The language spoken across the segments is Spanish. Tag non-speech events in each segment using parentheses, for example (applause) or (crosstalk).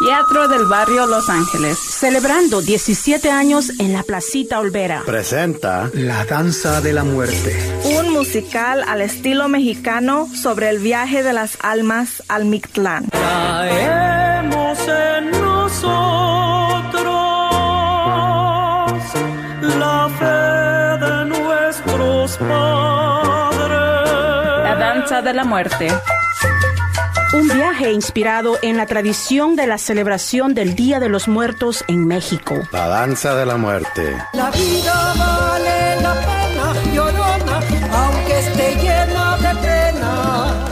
Teatro del Barrio Los Ángeles. Celebrando 17 años en la Placita Olvera. Presenta La Danza de la Muerte. Un musical al estilo mexicano sobre el viaje de las almas al Mictlán. Traemos en nosotros la fe de nuestros padres. La Danza de la Muerte. Un viaje inspirado en la tradición de la celebración del Día de los Muertos en México. La danza de la muerte. La vida vale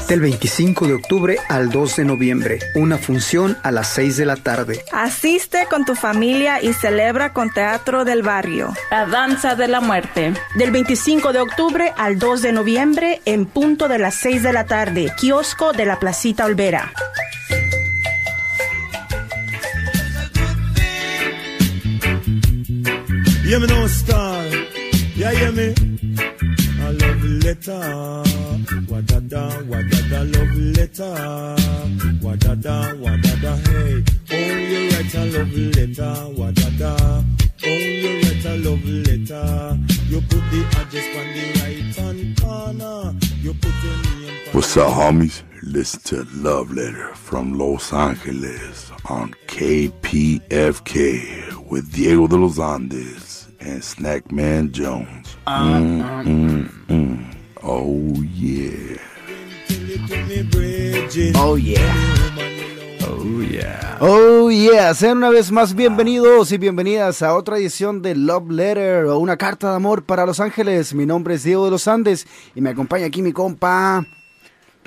Del 25 de octubre al 2 de noviembre. Una función a las 6 de la tarde. Asiste con tu familia y celebra con Teatro del Barrio. La Danza de la Muerte. Del 25 de octubre al 2 de noviembre en punto de las 6 de la tarde. Kiosco de la Placita Olvera. Yeah, me no star. Yeah, yeah, me. A love letter. Wa da da, wa da da, love letter. Wa da da, wa da da, hey. Oh, you write a love letter. Wa da da. Oh, you write a love letter. You put the address on the right hand corner. You put your name. What's up, homies? Listen to Love Letter from Los Angeles on KPFK with Diego de los Andes and Snackman Jones. Mm, mm, mm. Oh, yeah. Oh yeah. Oh yeah. Oh yeah. Sean una vez más bienvenidos y bienvenidas a otra edición de Love Letter o una carta de amor para Los Ángeles. Mi nombre es Diego de los Andes y me acompaña aquí mi compa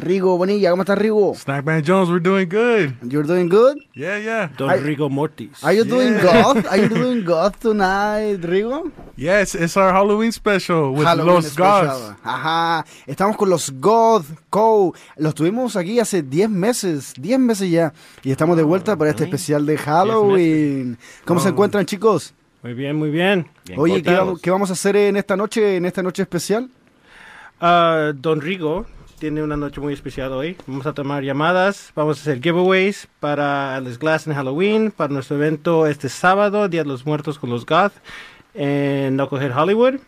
Rigo Bonilla. ¿Cómo estás, Rigo? Snackman Jones, we're doing good. You're doing good? Yeah, yeah. Don I- Rigo Mortis. Are you doing Yeah. goth? Are you (laughs) doing goth tonight, Rigo? Yes, it's our Halloween special with Halloween Los special. Gods. Ajá. Estamos con los God Co. Los tuvimos aquí hace 10 meses, 10 meses ya. Y estamos de vuelta para este especial de Halloween. ¿Cómo se Oh. encuentran, chicos? Muy bien, muy bien. Oye, ¿qué vamos, qué vamos a hacer en esta noche, en esta noche especial? Ah, Don Rigo tiene una noche muy especial hoy. Vamos a tomar llamadas, vamos a hacer giveaways para Les Glass en Halloween, para nuestro evento este sábado, Día de los Muertos con los Goth, en Knucklehead Hollywood.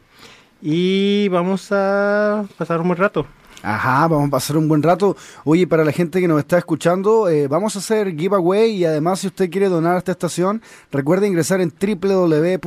Y vamos a pasar un buen rato. Ajá, vamos a pasar un buen rato.E para la gente que nos está escuchando, eh, vamos a hacer giveaway y además si usted quiere donar a esta estación, recuerde ingresar en www.kpfk.org.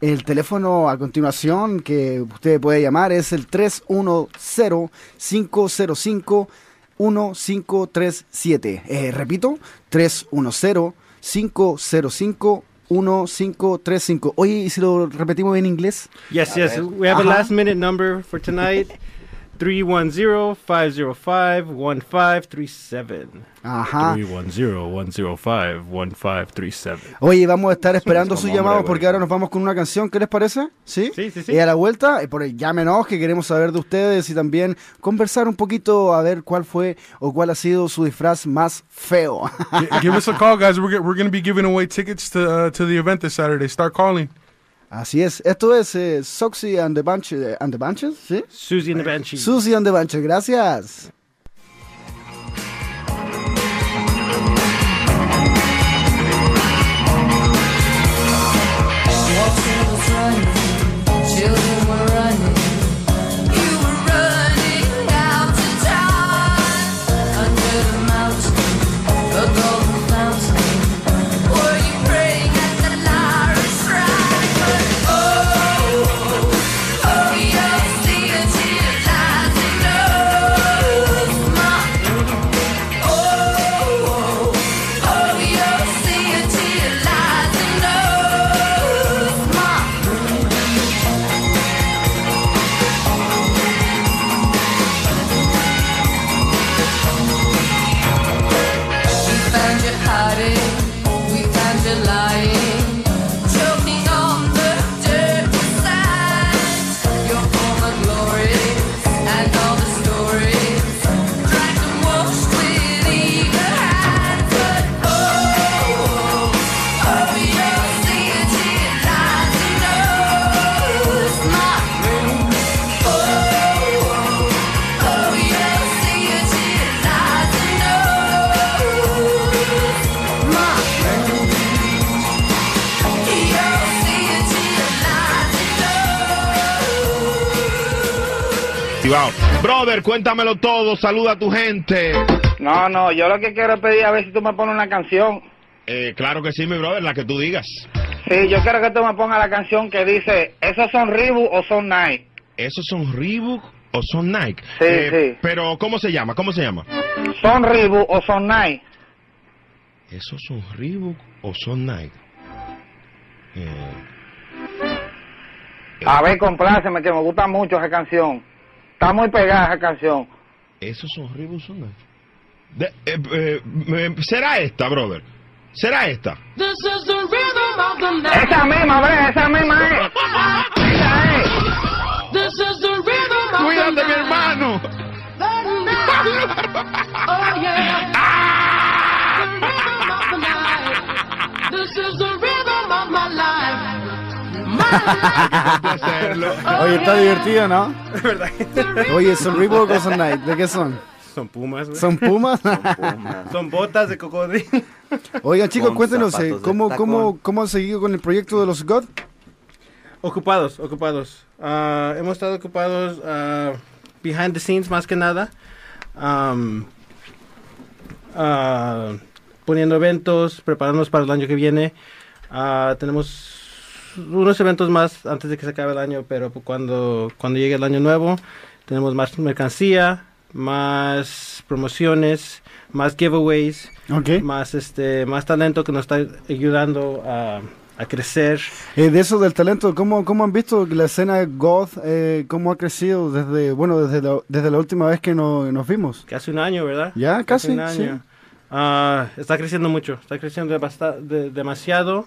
El teléfono a continuación que usted puede llamar es el 310-505-1537. Eh, repito, 310-505-1535. 1535. Oye, ¿y si lo repetimos en inglés? Yes, yes. We have a last minute number for tonight. (laughs) 310-505-1537. Ajá. 310-105-1537. Oye, vamos a estar (laughs) esperando llamados güey. porque ahora nos vamos con una canción. ¿Qué les parece? ¿Sí? Sí, sí, sí. Y a la vuelta, por ahí, llámenos que queremos saber de ustedes y también conversar un poquito a ver cuál fue o cuál ha sido su disfraz más feo. Gi- Give us a call, guys. We're, we're going to be giving away tickets to uh, to the event this Saturday. Start calling. Así es. Esto es eh, Soxy and the, Bunch, eh, and the Bunches, ¿sí? Susie and the Banshees. Susie and the Bunches, gracias. Brother, cuéntamelo todo, saluda a tu gente. No, no, yo lo que quiero es pedir a ver si tú me pones una canción. Eh, claro que sí, mi brother, la que tú digas. Sí, yo quiero que tú me pongas la canción que dice, ¿esos son Reebok o son Nike? ¿Esos son Reebok o son Nike? Sí, Eh, Pero, ¿cómo se llama? ¿Cómo se llama? ¿Son Reebok o son Nike? ¿Esos son Reebok o son Nike? Eh, A ver, compláceme, que me gusta mucho esa canción. Está muy pegada esa canción. ¿Esos son Reebok o son Nike? De- eh, eh, eh, ¿Será esta, brother? ¿Será esta? This is the rhythm of the night. Esa misma, ve, esa misma es. Esa es. This is the rhythm of Cuídate, the mi night. hermano. Oh yeah. Oye, está divertido, ¿no? Oye, ¿son Reebok o son Nike? ¿De qué son? Son pumas, güey. ¿Son Pumas? Son botas de cocodrilo. Oigan, chicos, Con cuéntenos, eh, ¿cómo, cómo, ¿cómo han seguido con el proyecto de los God? Ocupados, ocupados. Ah, hemos estado ocupados ah, behind the scenes más que nada. Am, ah, poniendo eventos, preparándonos para el año que viene. Tenemos unos eventos más antes de que se acabe el año, pero cuando, cuando llegue el año nuevo, tenemos más mercancía, más promociones, más giveaways, más este, más talento que nos está ayudando a, a crecer. Eh, de eso del talento, ¿cómo, ¿cómo han visto la escena goth, eh, cómo ha crecido desde, bueno, desde la, desde la última vez que no- nos vimos? Casi un año, ¿verdad? Ya, casi, un sí. año. Ah, está creciendo mucho, está creciendo de- demasiado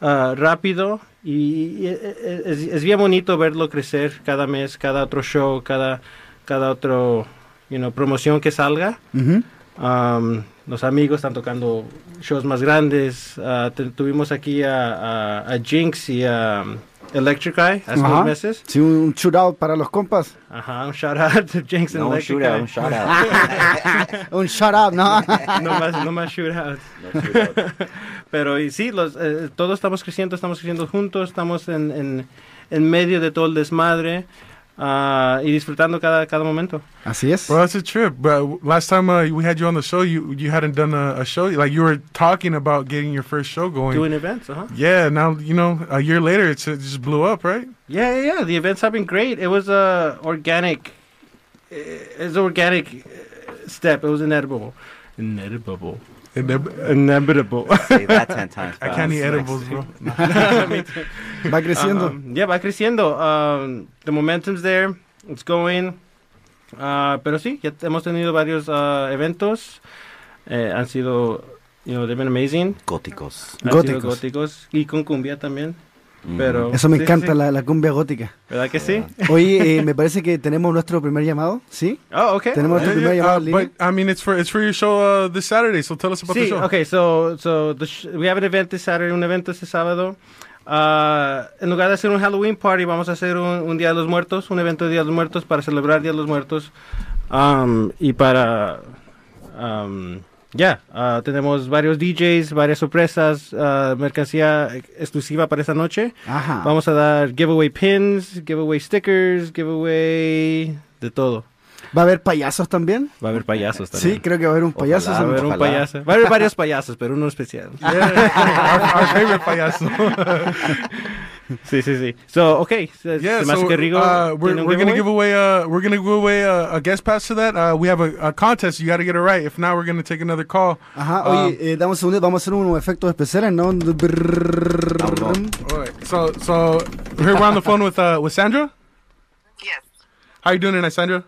ah, rápido y, y es, es- es bien bonito verlo crecer cada mes, cada otro show, cada, cada otro you know, promoción que salga. Um, los amigos están tocando shows más grandes. Ah, te- tuvimos aquí a, a- a Jinx y a um, Electric Eye hace Ajá. unos meses. Sí, un, un shootout para los compas. Ajá, un shout out to Jinx and No, un Electric shootout, Eye. un shout out. (laughs) un shout out, ¿no? (laughs) no más, no más shoot out. (laughs) Pero y sí, los, eh, todos estamos creciendo, estamos creciendo juntos, estamos en, en, en medio de todo el desmadre ah, y disfrutando cada, cada momento. Así es. Well, that's a trip. But last time uh, we had you on the show, you you hadn't done a, a show. Like you were talking about getting your first show going. Doing events, uh-huh. Yeah. Now you know a year later, it's, it just blew up, right? Yeah, yeah, yeah. The events have been great. It was a organic. It's an organic uh, step. It was inedible. Inedible. Inevitable. Say that 10 times (laughs) I can't eat edibles, bro. (laughs) Va creciendo. Um, yeah, va creciendo. Um, the momentum's there. It's going. Uh, pero sí, ya hemos tenido varios uh, eventos. Eh, han sido, you know, they've been amazing. Góticos. Han Góticos. sido góticos. Y con cumbia también. Mm. Pero, Eso me sí, encanta, sí. La, la cumbia gótica. ¿Verdad que sí? Oye, eh, me parece que tenemos nuestro primer llamado, ¿sí? Oh, okay. Tenemos nuestro primer Yeah, llamado uh, but I mean, it's for it's for your show uh, this Saturday. So tell us about the Sí, show. okay, so, so the sh- we have an event this Saturday, un evento este sábado. Ah, en lugar de hacer un Halloween party, vamos a hacer un, un Día de los Muertos, un evento de Día de los Muertos para celebrar Día de los Muertos. Um, y para... um, ya, ah, tenemos varios DJs, varias sorpresas, ah, mercancía exclusiva para esta noche. Ajá. Vamos a dar giveaway pins, giveaway stickers, giveaway de todo. ¿Va a haber payasos también? Va a haber payasos también. Sí, creo que va a haber un payaso. Va a haber un payaso. Va a haber varios payasos, pero uno especial. (laughs) our, (laughs) our favorite payaso. (laughs) (laughs) sí, sí, sí. So, okay. Se, Yeah, se so uh, we're, we're gonna give away uh we're gonna give away a, a guest pass to that. Uh, we have a, a contest. You got to get it right. If not, we're gonna take another call. Ajá, Um, oye, eh, dame un segundo, vamos a hacer unos efectos especiales, ¿no? All right. So so here we're on the phone with uh with Sandra. Yes. How you doing tonight, Sandra?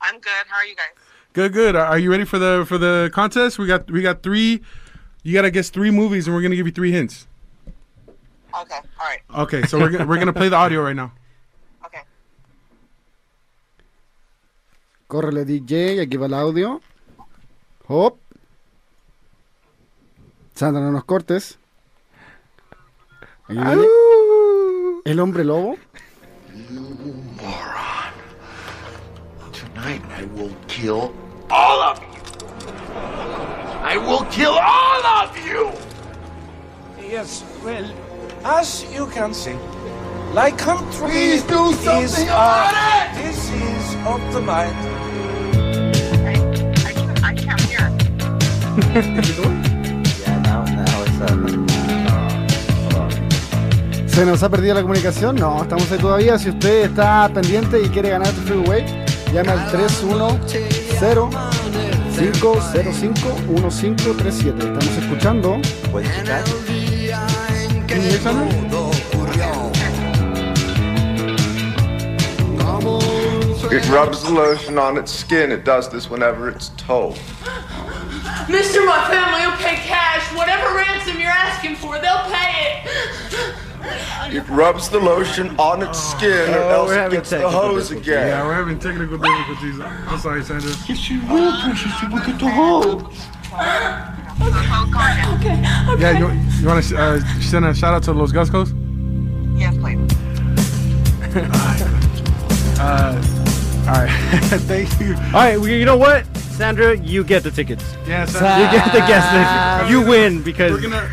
I'm good. How are you guys? Good, good. Are are you ready for the for the contest? We got we got three. You got to guess three movies, and we're gonna give you three hints. Okay. All right. Okay, so we're gonna, we're gonna play the audio right now. (laughs) Okay. Córrele DJ, aquí va el audio. Hop. Sandra, no nos cortes. Ahí viene. El hombre lobo. You moron. Tonight I will kill all of you. I will kill all of you. Yes, well, as you can see, like country. Please do something is. This is of the mind. I can't hear. Yeah, now, now it's (laughs) ¿Se nos ha perdido la comunicación? No, estamos ahí todavía. Si usted está pendiente y quiere ganar este freeway, llame al 310-505-1537. Estamos escuchando. Can you hear something? It rubs the lotion on its skin. It does this whenever it's told. Mister, my family will pay cash. Whatever ransom you're asking for, they'll pay it. It rubs the lotion on its skin, or Oh, else we're it gets the hose difficulties. again. Yeah, we're having technical difficulties. I'm sorry, Sandra. Yes, you will, precious. You will get the hug. Okay, okay. Yeah, you, you want to uh, send a shout out to Los Gascos? Yes, please. (laughs) Uh, all right. (laughs) Thank you. All right, well, you know what, Sandra, you get the tickets. Yeah, you get the guest list. You win because. We're gonna.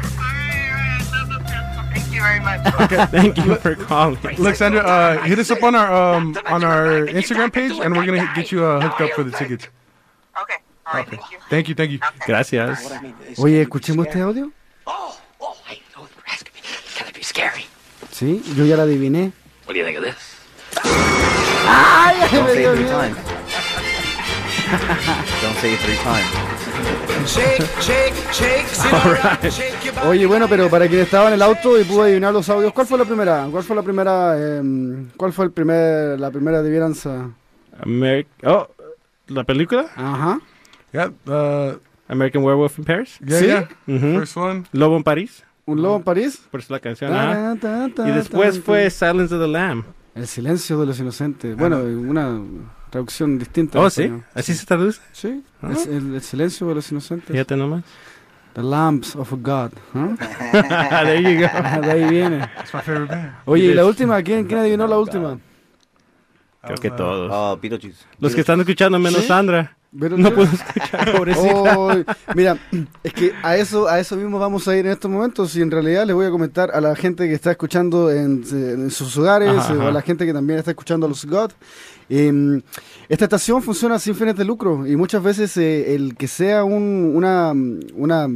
Thank you very much. Okay. Thank you for calling. Look, Sandra, uh, hit us up on our um, on our Instagram page, and we're gonna get you uh, hooked up for the tickets. Okay. All right. Thank you. Thank you. Gracias. Oye, escuchemos este audio. Oh, oh? Sí, yo ya la adiviné. What do you think of this? ¡Ay! Don't me say dio it three times. Don't say it three times. Shake, shake, shake, body. Oye, bueno, pero para quien estaba en el auto y pudo adivinar los audios, ¿cuál fue la primera? ¿Cuál fue la primera? em, ¿Cuál fue el primer, la primera adivinanza? Ameri- oh, ¿la película? Ajá. Yeah, uh, American Werewolf in Paris. yeah, ¿Sí? yeah. Ujú. First one. Lobo en París. ¿Un lobo en París? Por eso la canción. Ta, ajá. ta, ta, Y después fue. Silence of the Lamb. El silencio de los inocentes. Bueno, una traducción distinta. Oh, ¿sí? español. ¿Así se traduce? Sí, Ah. es el, el silencio de los inocentes. Fíjate nomás. The Lambs of God. ¿ah? (laughs) There you go. (laughs) De ahí viene. That's my favorite band. Oye, ¿y la última? ¿Quién, quién adivinó la última? Creo que todos. Oh. Los que están escuchando menos ¿Sí? Sandra. Pero No yo- puedo escuchar, (laughs) pobrecita. Oh, mira, es que a eso, a eso mismo vamos a ir en estos momentos y en realidad les voy a comentar a la gente que está escuchando en, en sus hogares Ajá, eh, o a la gente que también está escuchando a los God. eh, esta estación funciona sin fines de lucro y muchas veces eh, el que sea un- una, una,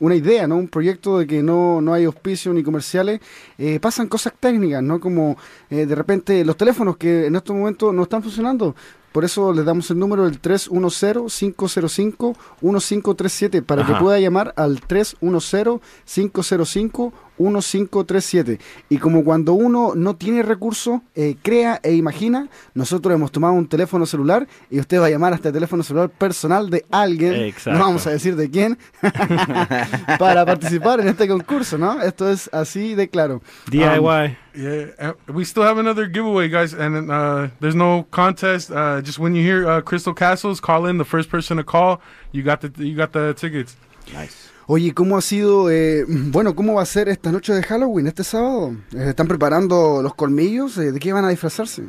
una idea, ¿no? un proyecto de que no, no hay auspicio ni comerciales, eh, pasan cosas técnicas, ¿no? como eh, de repente los teléfonos que en estos momentos no están funcionando. Por eso les damos el número del 310-505-1537 para que Ajá. pueda llamar al 310-505-1537. Y como cuando uno no tiene recursos, eh, crea e imagina, nosotros hemos tomado un teléfono celular y usted va a llamar a este teléfono celular personal de alguien, Exacto. no vamos a decir de quién, (laughs) para participar en este concurso, ¿no? Esto es así de claro. DIY. Yeah, uh, we still have another giveaway, guys, and uh, there's no contest. Uh, just when you hear uh, Crystal Castles, call in. The first person to call, you got the you got the tickets. Nice. Oye, ¿cómo ha sido, eh, bueno, cómo va a ser esta noche de Halloween, este sábado? Eh, ¿Están preparando los colmillos? Eh, ¿De qué van a disfrazarse?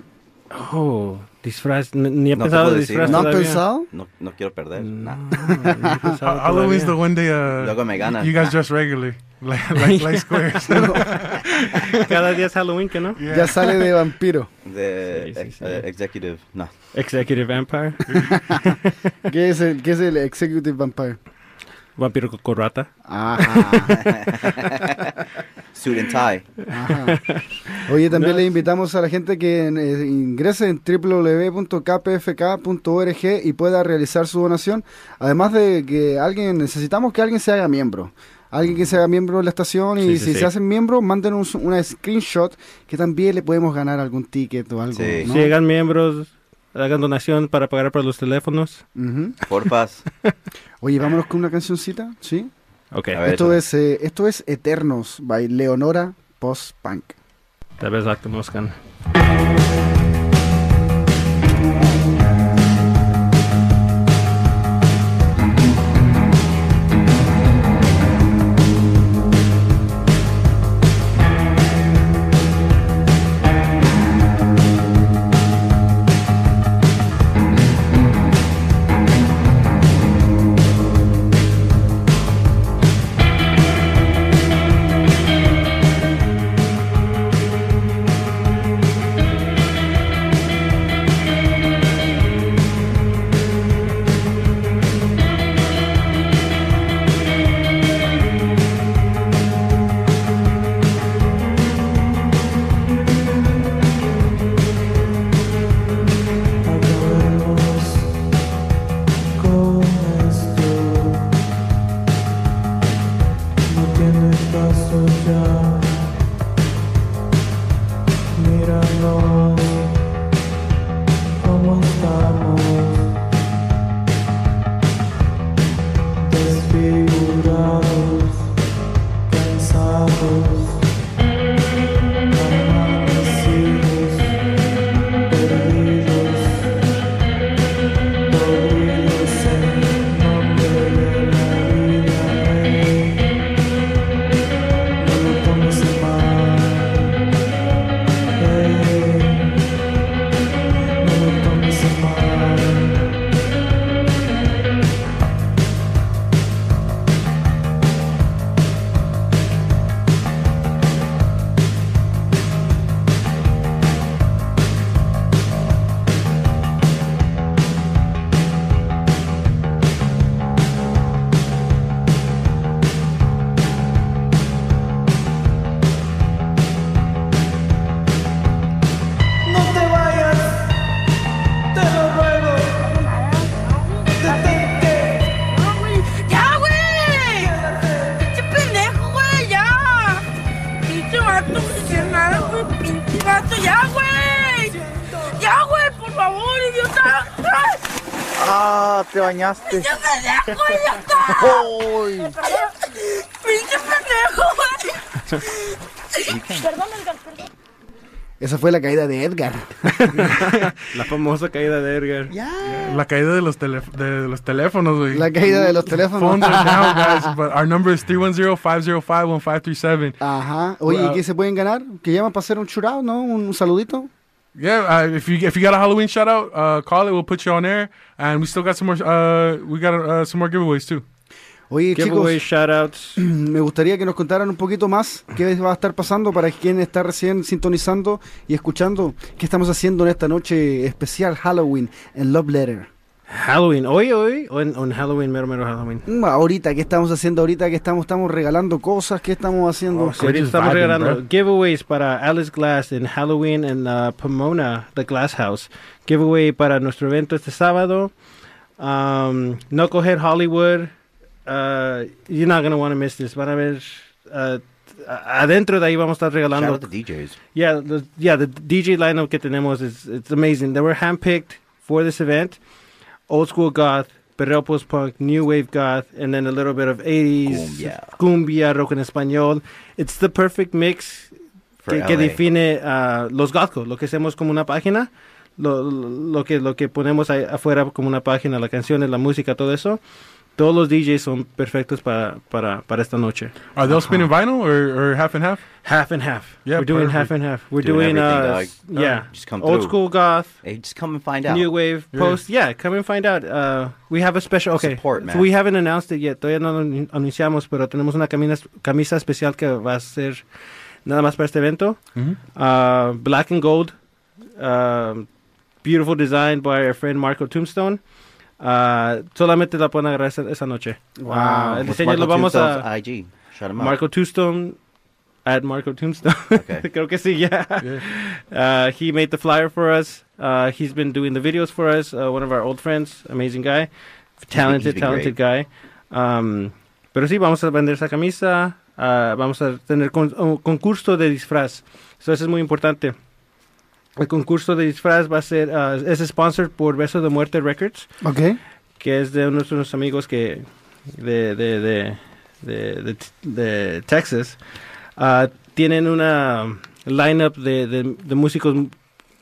Oh, disfraz. Ni he No pensado de disfraz ¿No han todavía. pensado? No, no quiero perder. Nah. (laughs) Ha- Halloween's the one day uh, Luego me ganan. you guys dress regularly, (laughs) like like, like (laughs) squares. Cada día es Halloween, ¿que no? Yeah. Ya sale de vampiro. Sí, sí, sí. uh, executive. No. Executive Empire. ¿Qué es el, qué es el Executive Vampire? Vampiro con corbata. Ajá. (laughs) Suit and tie. Ajá. Oye, también le invitamos a la gente que eh, ingrese en www.kpfk.org y pueda realizar su donación. Además de que alguien, necesitamos que alguien se haga miembro. Alguien que se haga miembro de la estación y Sí, sí, si sí. se hacen miembro, mándenos una screenshot que también le podemos ganar algún ticket o algo. Sí. ¿no? Si llegan miembros, hagan donación para pagar por los teléfonos. Ujú. Porfas. (laughs) Oye, vámonos con una cancioncita, ¿sí? Ok. Ver, Esto es, eh, esto es Eternos by Leonora Post Punk. Tal vez la conozcan. Te bañaste. Perdón, Edgar, perdón. Esa fue la caída de Edgar. (laughs) La famosa caída de Edgar. La caída de los, telef- de los teléfonos, güey. La caída de los teléfonos. Phones are down, (laughs) guys. But our number is 310-505-1537. Ajá. Oye, Well, ¿y qué se pueden ganar? Que llaman para hacer un churado, ¿no? Un saludito. Yeah, uh, if you if you got a Halloween shout out, uh, call it. We'll put you on air, and we still got some more. Uh, we got uh, some more giveaways too. Oye, Giveaway, chicos, shoutouts. (clears throat) me gustaría que nos contaran un poquito más qué va a estar pasando para quien está recién sintonizando y escuchando qué estamos haciendo en esta noche especial Halloween en Love Letter. Halloween, hoy, hoy, o en, en Halloween, mero, mero Halloween. Mm, Ahorita, ¿qué estamos haciendo ahorita? ¿Qué estamos, estamos regalando cosas? ¿Qué estamos haciendo? Oh, Sí, ahorita estamos regalando giveaways para Alice Glass en Halloween en uh, Pomona, The Glass House. Giveaway para nuestro evento este sábado. Um, Knucklehead Hollywood. Uh, you're not going to want to miss this. Van a ver. uh, adentro de ahí vamos a estar regalando. Shout out to DJs. Yeah, the, yeah, the DJ lineup que tenemos is it's amazing. They were handpicked for this event. Old school goth, perreo post punk, new wave goth, and then a little bit of 80s Cumbia. cumbia, rock en español. It's the perfect mix que, define uh, los gothco, lo que hacemos como una página, lo, lo que lo que ponemos ahí afuera como una página, la canciones, la música, todo eso. Todos los DJs son perfectos para, para, para esta noche. Are they all spinning vinyl or, or half and half? Half and half. Yeah, We're doing perfect. half and half. We're Doing doing, uh, dog. yeah, Just come old through. school goth, Hey, just come and find out. new wave, Yeah. post. Yeah, come and find out. Uh, we have a special. Okay, Support, so we haven't announced it yet. Todavía no lo anunciamos, pero tenemos una camisa, camisa especial que va a ser nada más para este evento. Mhm. Uh, black and gold. Um, beautiful design by our friend Marco Tombstone. Uh, solamente la pueden agarrar esa, esa noche. Wow. Uh, el What's diseño Marco lo vamos a IG. Marco Tombstone at Marco Tombstone. Okay. (laughs) Creo que sí, yeah. (laughs) Uh, he made the flyer for us. Uh, he's been doing the videos for us. Uh, one of our old friends, amazing guy, talented, talented guy. Um, pero sí, vamos a vender esa camisa. Vamos a tener con- un concurso de disfraz. So, eso es muy importante. El concurso de disfraz va a ser, uh, es sponsored por Beso de Muerte Records Ok. que es de uno de nuestros amigos que de de de de, de, Texas Ah, tienen una lineup de, de, de músicos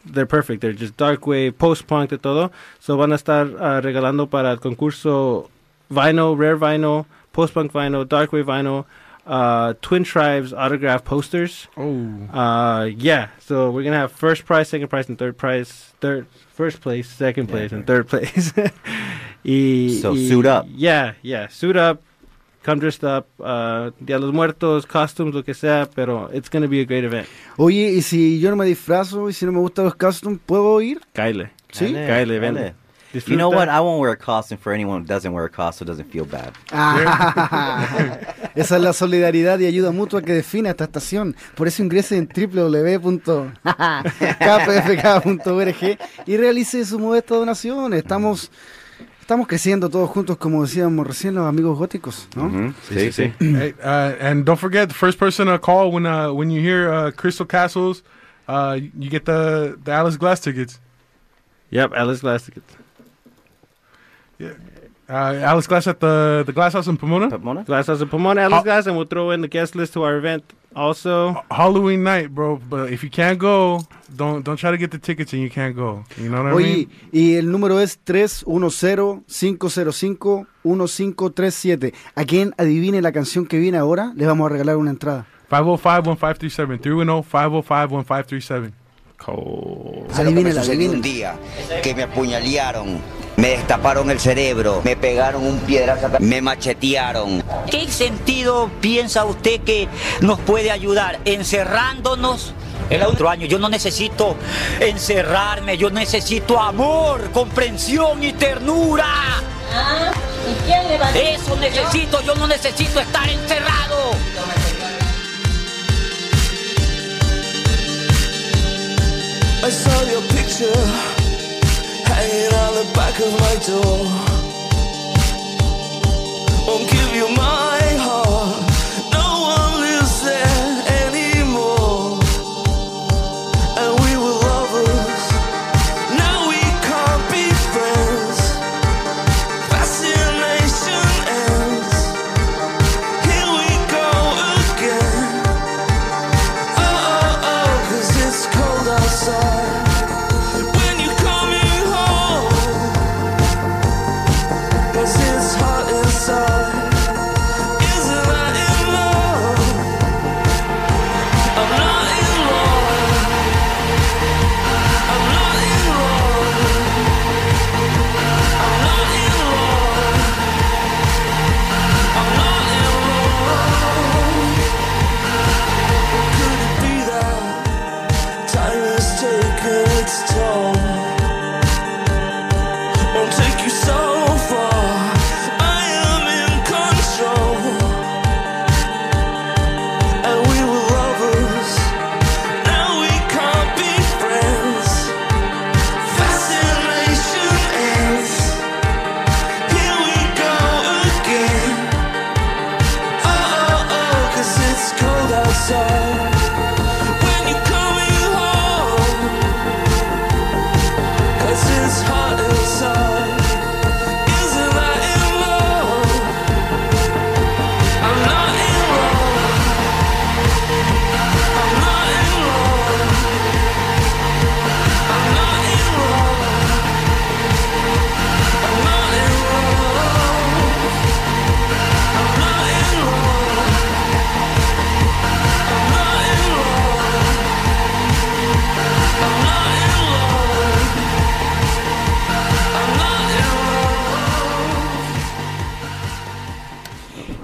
they're perfect they're just dark wave post punk de todo so van a estar ah, regalando para el concurso vinyl rare vinyl post punk vinyl dark wave vinyl uh, Twin Tribes autograph posters. Oh. Uh, yeah. So we're gonna have first prize, second prize, and third prize. Third, first place, second place, and third place. (laughs) y, So y- suit up. Yeah, yeah. Suit up. Come dressed up. Uh, Dia de los Muertos, costumes, lo que sea. Pero it's gonna be a great event. Oye, y si yo no me disfrazo y si no me gustan los costumes, ¿puedo ir? Kyle. ¿Sí? Kyle, ven. Dale. Disfruta. You know what? I won't wear a costume for anyone who doesn't wear a costume doesn't feel bad. Ah, (laughs) esa es la solidaridad y ayuda mutua que define esta estación. Por eso ingrese en www.kpfk.org (laughs) y realice su modesta donación. Estamos, estamos creciendo todos juntos, como decíamos recién los amigos góticos, ¿no? Sí, sí. Hey, uh, and don't forget, the first person to call when uh, when you hear uh, Crystal Castles, uh, you get the the Alice Glass tickets. Yep, Alice Glass tickets. Uh, Alice Glass at the the Glass House in Pomona. Pomona. Glass House of Pomona, Alice Glass, and we'll throw in the guest list to our event also. Halloween night, bro. But if you can't go, don't don't try to get the tickets and you can't go. You know what I Oye, mean? y el número es 310-505-1537. A quien adivine la canción que viene ahora, le vamos a regalar una entrada. 505-1537. 310-505-1537. Adivínela, Sucedió adivínela. un día que me apuñalearon, me destaparon el cerebro, me pegaron un piedrazo, me machetearon. ¿Qué sentido piensa usted que nos puede ayudar? ¿Encerrándonos? El otro año yo no necesito encerrarme, yo necesito amor, comprensión y ternura. ¿Y quién le va a decir? Eso necesito, yo no necesito estar encerrado. I saw your picture hanging on the back of my door. Won't give you my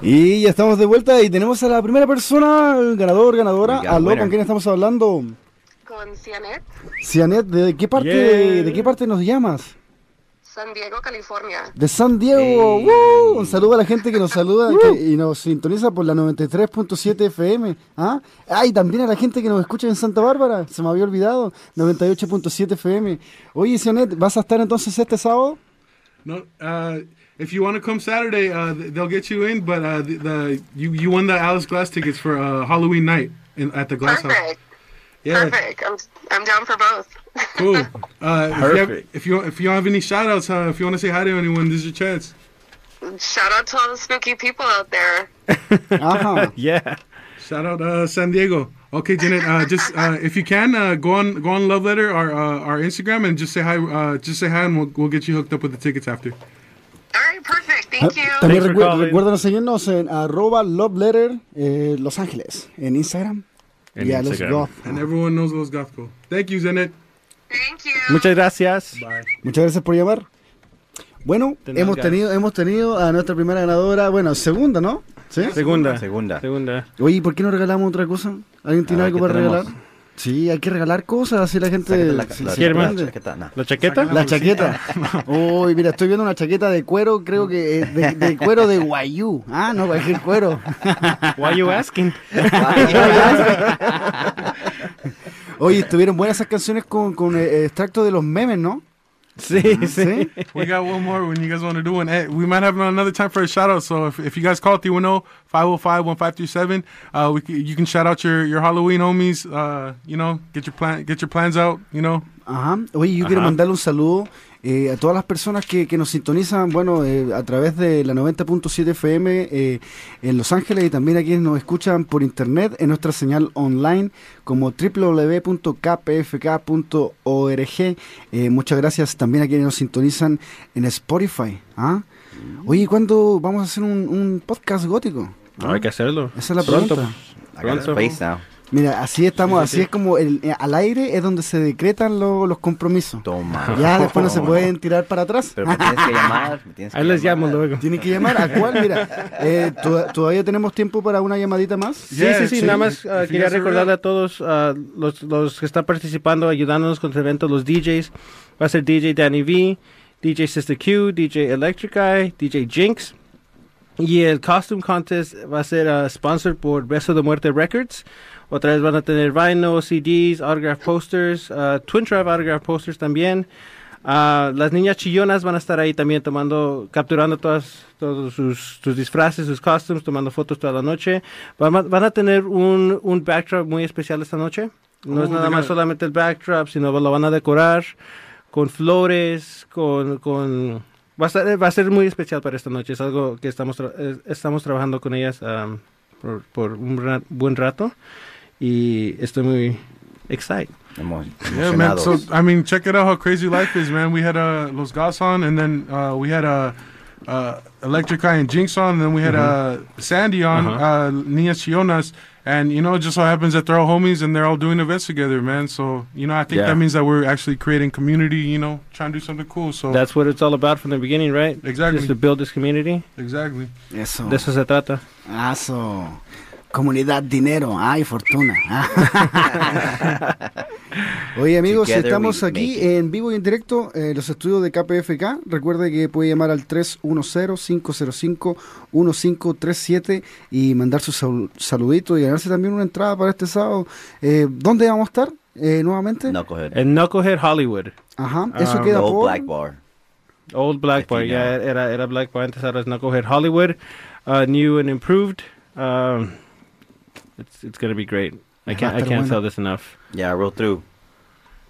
Y ya estamos de vuelta y tenemos a la primera persona, ganador, ganadora. Aló, winner. ¿con quién estamos hablando? Con Cianet, Cianet, ¿de qué parte, Yeah. de qué parte nos llamas? San Diego, California. De San Diego. ¡Woo! Un saludo a la gente que nos saluda (laughs) que- y nos sintoniza por la 93.7 FM. ¿Ah? Ah, y también a la gente que nos escucha en Santa Bárbara. Se me había olvidado. 98.7 FM. Oye, Cianet, ¿vas a estar entonces este sábado? No, uh, if you want to come Saturday, uh, they'll get you in. But uh, the, the you you won the Alice Glass tickets for uh, Halloween night in, at the Glass House. Perfect. Yeah, Perfect. I'm, I'm down for both. (laughs) cool. Uh, if, you have, Perfect. if you if you don't have any shout outs, uh, if you want to say hi to anyone, this is your chance. Shout out to all the spooky people out there. Ajá. (laughs) yeah. Shout out uh, San Diego. Okay, Janet. Uh, just uh, if you can, uh, go on go on Love Letter our uh, our Instagram and just say hi. Uh, just say hi, and we'll, we'll get you hooked up with the tickets after. Thank you. También recuer- recuerden seguirnos en arroba love letter eh, Los Ángeles en Instagram. En y a los Instagram. goth. And everyone knows Los Gothco. Thank you, Janet. Muchas gracias. Muchas gracias por llamar. Bueno, hemos tenido, hemos tenido a nuestra primera ganadora, bueno, segunda, ¿no? ¿Sí? Segunda. Segunda. Segunda. Oye, ¿y ¿por qué no regalamos otra cosa? ¿Alguien tiene ver, algo ¿qué para tenemos? regalar? Sí, hay que regalar cosas, así la gente Sácate la- la- se ¿Quiere más? sorprende. La chaqueta, no. ¿La chaqueta? La chaqueta. (laughs) Uy, mira, estoy viendo una chaqueta de cuero, creo que eh, de, de cuero de guayú. Ah, no, cualquier cuero. (laughs) Why you asking? (laughs) Oye, estuvieron buenas esas canciones con, con eh, extracto de los memes, ¿no? (laughs) Sí, sí. We got one more when you guys want to do one. Eh, we might have another time for a shout out. So if, if you guys call 310 505 1537, uh, we c- you can shout out your, your Halloween homies. Uh, you know, get your plan get your plans out. You know. Ajá. Oye, yo quiero Ajá. mandarle un saludo eh, a todas las personas que, que nos sintonizan, bueno, eh, a través de la 90.7 FM eh, en Los Ángeles y también a quienes nos escuchan por internet en nuestra señal online como www.kpfk.org. Eh, muchas gracias también a quienes nos sintonizan en Spotify. ¿ah? Oye, ¿cuándo vamos a hacer un, un podcast gótico? Hay que hacerlo. Esa es la Pronto. pregunta. Mira, así estamos, Sí, sí, así sí. es como el, eh, al aire es donde se decretan lo- los compromisos. Toma. Ya después no se pueden tirar para atrás. Pero me tienes que (laughs) llamar. Me tienes que Ahí les llamar. llamo luego. Tienen que llamar. ¿A cuál? Mira, (laughs) eh, toda- todavía tenemos tiempo para una llamadita más. Sí, sí, sí, nada más ah, quería recordarle a todos ah, los, los que están participando, ayudándonos con este evento, los DJs. Va a ser DJ Danny V, DJ Sister Q, DJ Electric Eye, DJ Jinx. Y el Costume Contest va a ser ah, sponsored por Beso de Muerte Records. Otra vez van a tener vinyl, CDs, autograph posters, ah, Twin Drive autograph posters también. Ah, las niñas chillonas van a estar ahí también tomando, capturando todas, todos sus, sus disfraces, sus costumes, tomando fotos toda la noche. Van a, van a tener un, un backdrop muy especial esta noche. No Oh, es nada they más solamente el backdrop, sino lo van a decorar con flores, con... con va, a ser, va a ser muy especial para esta noche. Es algo que estamos, tra- estamos trabajando con ellas um, por, por un ra- buen rato. Y estoy muy excited. Yeah, man. So I mean, check it out how crazy life is, man. We had uh, Los Gas on, and then uh, we had uh, uh, Electric Eye and Jinx on, and then we had uh, Sandy on, Uh-huh. uh, Niñas Chionas. And you know, it just so happens that they're all homies and they're all doing events together, man. So you know, I think Yeah. that means that we're actually creating community. You know, trying to do something cool. So That's what it's all about from the beginning, right? Exactly. Just to build this community. Exactly. Eso. De eso se trata. Eso. Comunidad, dinero, ay, fortuna. (laughs) Oye amigos, Together estamos aquí make en vivo y en directo en los estudios de KPFK. Recuerde que puede llamar al 310-505-1537 y mandar su sal- saludito y ganarse también una entrada para este sábado. Eh, ¿Dónde vamos a estar eh, nuevamente? Knucklehead. En Knucklehead Hollywood. Ajá, eso Um, queda Old por... Black Bar. Old Black Bar, ya era, era Black Bar, antes ahora es Knucklehead Hollywood. Uh, new and improved. Um, it's it's gonna be great. I can't I can't bueno. sell this enough. Yeah, roll through.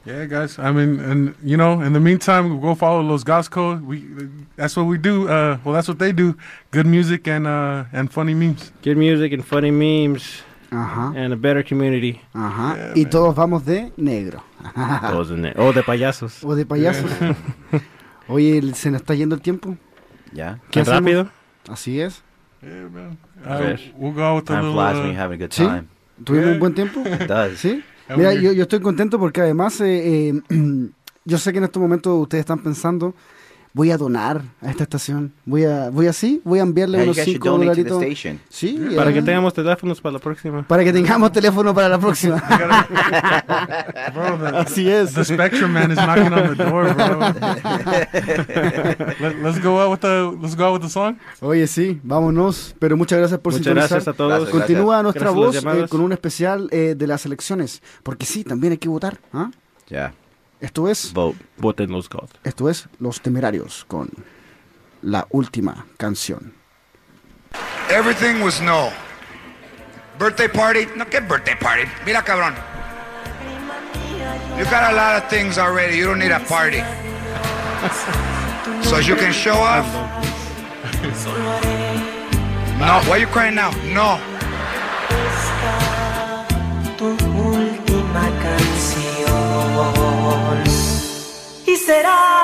Yeah, guys. I mean, and you know, in the meantime, go follow Los Gasco. We that's what we do. Uh, well, that's what they do. Good music and uh, and funny memes. Good music and funny memes. Ajá. And a better community. Ajá. y todos vamos de negro. (laughs) Todos de ne- oh, de payasos. O de payasos. (laughs) Oye, se nos está yendo el tiempo. Ya. ¿Qué rápido? Así es. Yeah, man. We'll go with a Time little. flies when you're having a good ¿Sí? time. ¿Tuvimos Yeah. un buen tiempo? (laughs) It does. ¿Sí? Mira, yo estoy contento porque además, eh, eh, (clears throat) yo sé que en estos momentos ustedes están pensando, voy a donar a esta estación. Voy a, voy así, voy a enviarle Yeah, you unos guys should 5 donate to the dolaritos. Sí, Para eh, que tengamos teléfonos para la próxima. para que tengamos teléfono para la próxima. Bro, the, Así es. The Spectrum man is knocking on the door, bro. (laughs) Let, let's go out with the let's go out with the song. Oye, sí, vámonos. Pero muchas gracias por Muchas sintonizar. gracias a todos. Gracias, Continúa gracias. nuestra Gracias voz eh, con un especial eh, de las elecciones. Porque sí, también hay que votar. ¿ah? Yeah. Esto es. Vote. Voten los God. Esto es Los Temerarios con la última canción. Everything was no. Birthday party? No, ¿qué birthday party? Mira, cabrón. You got a lot of things already. You don't need a party. So you can show off. No, why are you crying now? No. Será